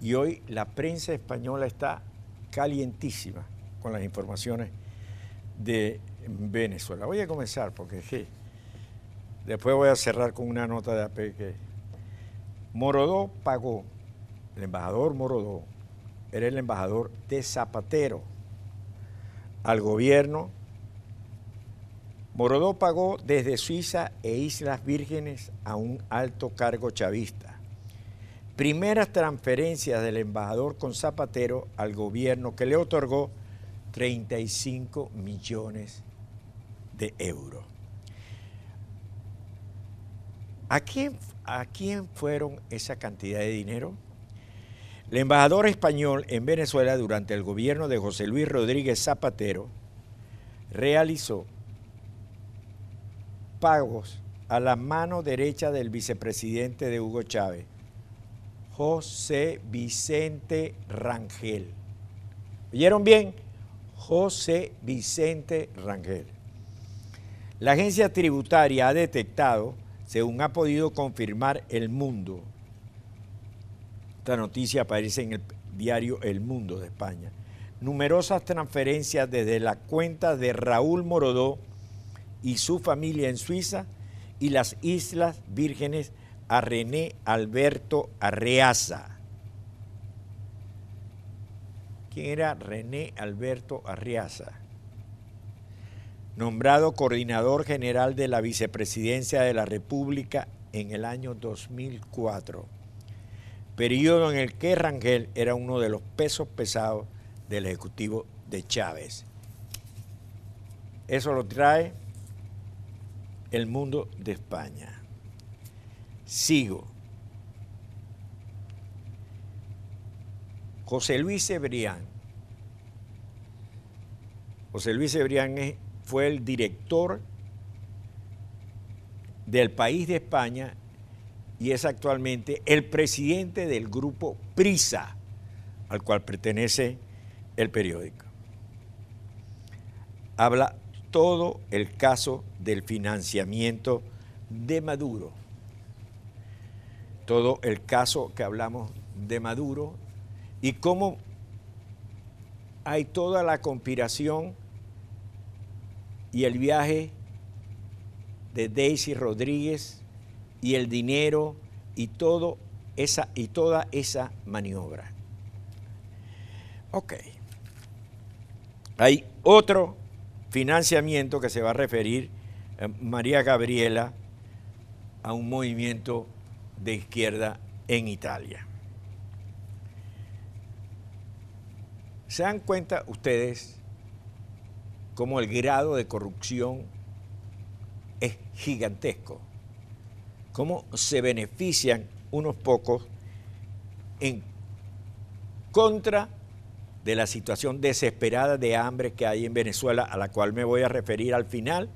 Y hoy la prensa española está calientísima con las informaciones de Venezuela. Voy a comenzar porque después voy a cerrar con una nota de AP Morodó pagó, el embajador Morodó era el embajador de Zapatero al gobierno. Morodó pagó desde Suiza e Islas Vírgenes a un alto cargo chavista. Primeras transferencias del embajador con Zapatero al gobierno que le otorgó 35 millones de euros. ¿A quién, ¿A quién fueron esa cantidad de dinero? El embajador español en Venezuela durante el gobierno de José Luis Rodríguez Zapatero realizó pagos a la mano derecha del vicepresidente de Hugo Chávez, José Vicente Rangel. ¿Oyeron bien? José Vicente Rangel. La agencia tributaria ha detectado, según ha podido confirmar El Mundo, esta noticia aparece en el diario El Mundo de España. Numerosas transferencias desde la cuenta de Raúl Morodó y su familia en Suiza y las Islas Vírgenes a René Alberto Arreaza. ¿Quién era René Alberto Arreaza? Nombrado coordinador general de la vicepresidencia de la República en el año 2004 periodo en el que Rangel era uno de los pesos pesados del Ejecutivo de Chávez. Eso lo trae el mundo de España. Sigo. José Luis Cebrián. José Luis Cebrián fue el director del país de España y es actualmente el presidente del grupo Prisa, al cual pertenece el periódico. Habla todo el caso del financiamiento de Maduro, todo el caso que hablamos de Maduro y cómo hay toda la conspiración y el viaje de Daisy Rodríguez y el dinero y, todo esa, y toda esa maniobra. Ok. Hay otro financiamiento que se va a referir eh, María Gabriela a un movimiento de izquierda en Italia. ¿Se dan cuenta ustedes cómo el grado de corrupción es gigantesco? cómo se benefician unos pocos en contra de la situación desesperada de hambre que hay en Venezuela, a la cual me voy a referir al final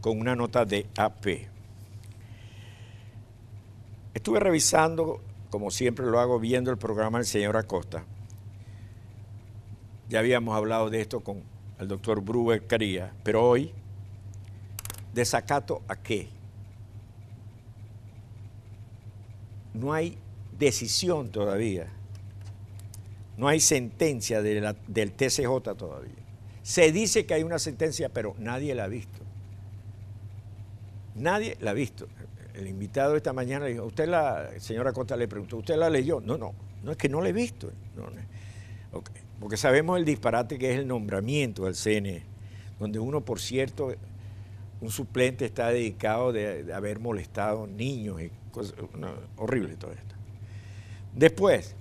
con una nota de AP. Estuve revisando, como siempre lo hago, viendo el programa del señor Acosta. Ya habíamos hablado de esto con el doctor Bruber Caría, pero hoy, ¿desacato a qué? no hay decisión todavía, no hay sentencia del TCJ todavía. Se dice que hay una sentencia, pero nadie la ha visto. Nadie la ha visto. El invitado esta mañana dijo, usted la, señora Costa le preguntó, ¿usted la leyó? No, no, no es que no la he visto. Porque sabemos el disparate que es el nombramiento del CNE, donde uno, por cierto, un suplente está dedicado de, haber molestado niños y cosas, horrible todo esto. Después,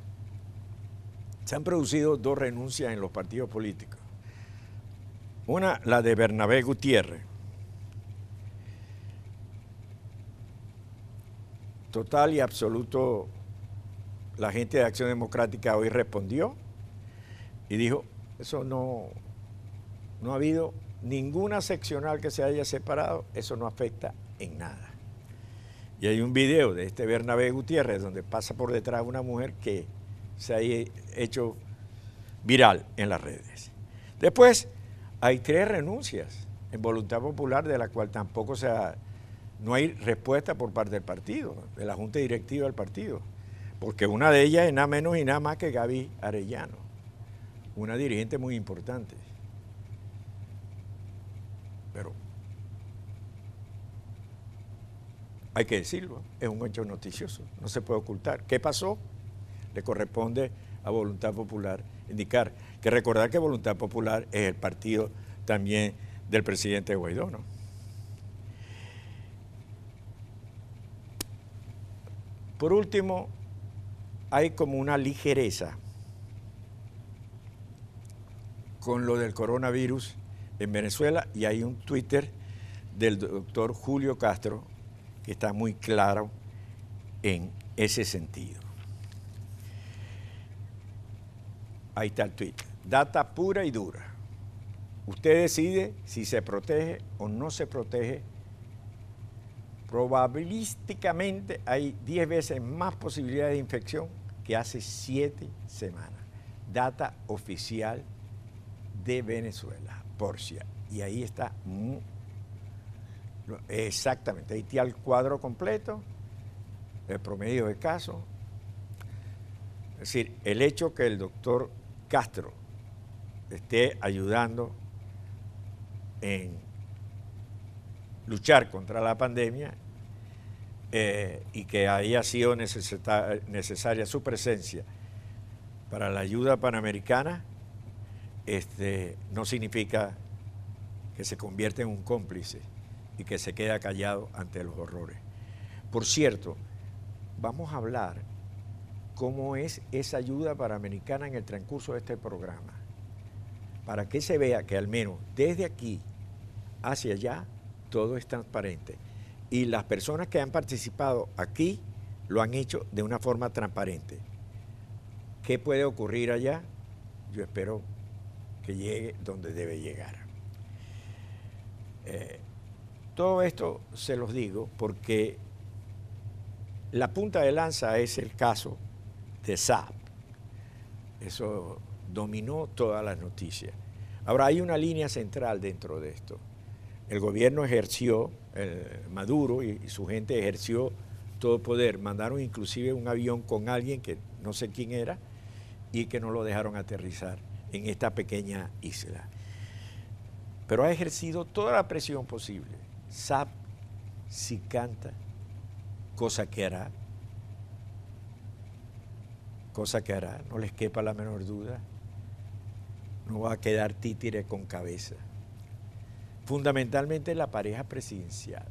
se han producido dos renuncias en los partidos políticos. Una, la de Bernabé Gutiérrez. Total y absoluto, la gente de Acción Democrática hoy respondió y dijo, eso no, no ha habido ninguna seccional que se haya separado, eso no afecta en nada. Y hay un video de este Bernabé Gutiérrez donde pasa por detrás una mujer que se ha hecho viral en las redes. Después, hay tres renuncias en voluntad popular de la cual tampoco se no hay respuesta por parte del partido, de la Junta Directiva del partido. porque una de ellas es nada menos y nada más que Gaby Arellano, una dirigente muy importante. Pero hay que decirlo, es un hecho noticioso, no se puede ocultar. ¿Qué pasó? Le corresponde a Voluntad Popular indicar. Que recordar que Voluntad Popular es el partido también del presidente Guaidó, ¿no? Por último, hay como una ligereza con lo del coronavirus en Venezuela y hay un Twitter del doctor Julio Castro que está muy claro en ese sentido. Ahí está el tweet. Data pura y dura. Usted decide si se protege o no se protege. Probabilísticamente hay 10 veces más posibilidades de infección que hace 7 semanas. Data oficial de Venezuela, Porcia. Y ahí está exactamente, ahí está el cuadro completo, el promedio de casos. Es decir, el hecho que el doctor Castro esté ayudando en luchar contra la pandemia eh, y que haya sido necesaria su presencia para la ayuda panamericana, este, no significa que se convierta en un cómplice y que se quede callado ante los horrores. Por cierto, vamos a hablar cómo es esa ayuda panamericana en el transcurso de este programa, para que se vea que al menos desde aquí hacia allá todo es transparente. Y las personas que han participado aquí lo han hecho de una forma transparente. ¿Qué puede ocurrir allá? Yo espero que llegue donde debe llegar. Eh, todo esto se los digo porque la punta de lanza es el caso de SAP. Eso dominó todas las noticias. Ahora hay una línea central dentro de esto. El gobierno ejerció, Maduro y, su gente ejerció todo poder. Mandaron inclusive un avión con alguien que no sé quién era y que no lo dejaron aterrizar en esta pequeña isla. Pero ha ejercido toda la presión posible. SAP si canta, cosa que hará, cosa que hará, no les quepa la menor duda, no va a quedar títere con cabeza. Fundamentalmente la pareja presidencial.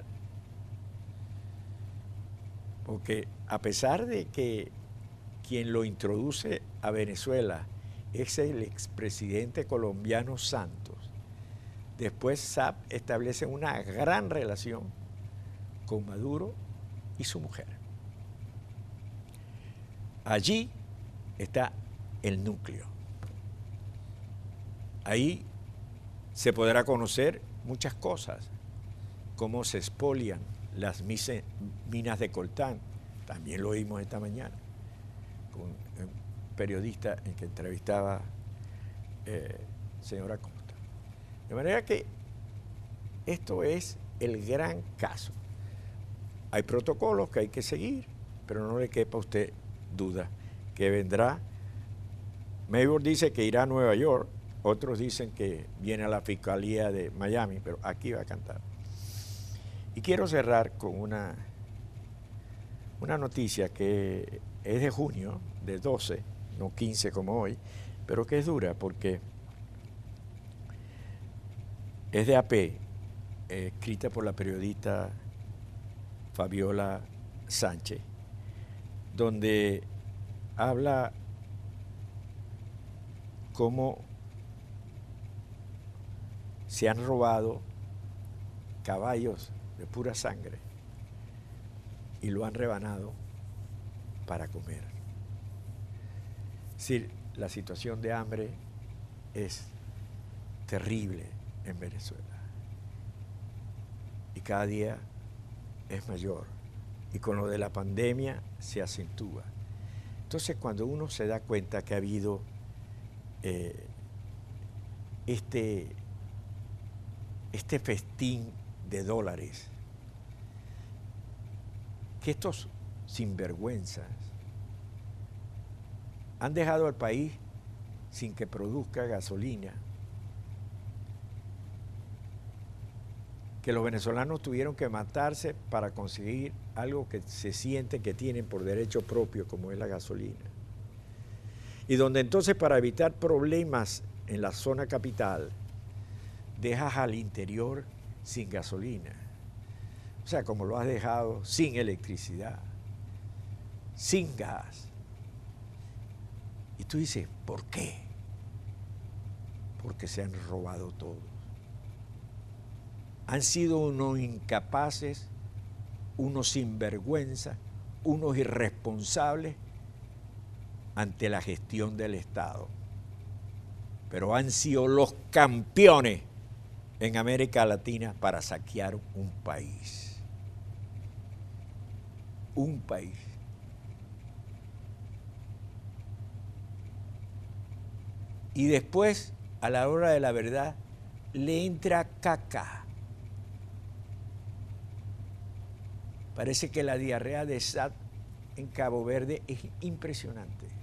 Porque a pesar de que quien lo introduce a Venezuela es el expresidente colombiano Santos, después SAP establece una gran relación con Maduro y su mujer. Allí está el núcleo. Ahí se podrá conocer muchas cosas, cómo se expolian las minas de coltán, también lo oímos esta mañana, con un periodista en que entrevistaba eh, señora Costa. De manera que esto es el gran caso. Hay protocolos que hay que seguir, pero no le quepa a usted duda que vendrá. Maybor dice que irá a Nueva York, otros dicen que viene a la Fiscalía de Miami, pero aquí va a cantar. Y quiero cerrar con una, una noticia que es de junio, de 12, no 15 como hoy, pero que es dura porque es de AP, escrita por la periodista Fabiola Sánchez, donde habla cómo se han robado caballos de pura sangre y lo han rebanado para comer. Es decir, la situación de hambre es terrible en Venezuela y cada día es mayor y con lo de la pandemia se acentúa. Entonces, cuando uno se da cuenta que ha habido eh, este, este festín de dólares, que estos sinvergüenzas han dejado al país sin que produzca gasolina. Que los venezolanos tuvieron que matarse para conseguir algo que se siente que tienen por derecho propio, como es la gasolina. Y donde entonces para evitar problemas en la zona capital, dejas al interior sin gasolina. O sea, como lo has dejado sin electricidad, sin gas. Y tú dices, ¿por qué? Porque se han robado todo. Han sido unos incapaces, unos sinvergüenza, unos irresponsables ante la gestión del Estado. Pero han sido los campeones en América Latina para saquear un país. Un país. Y después, a la hora de la verdad, le entra caca. Parece que la diarrea de SAT en Cabo Verde es impresionante.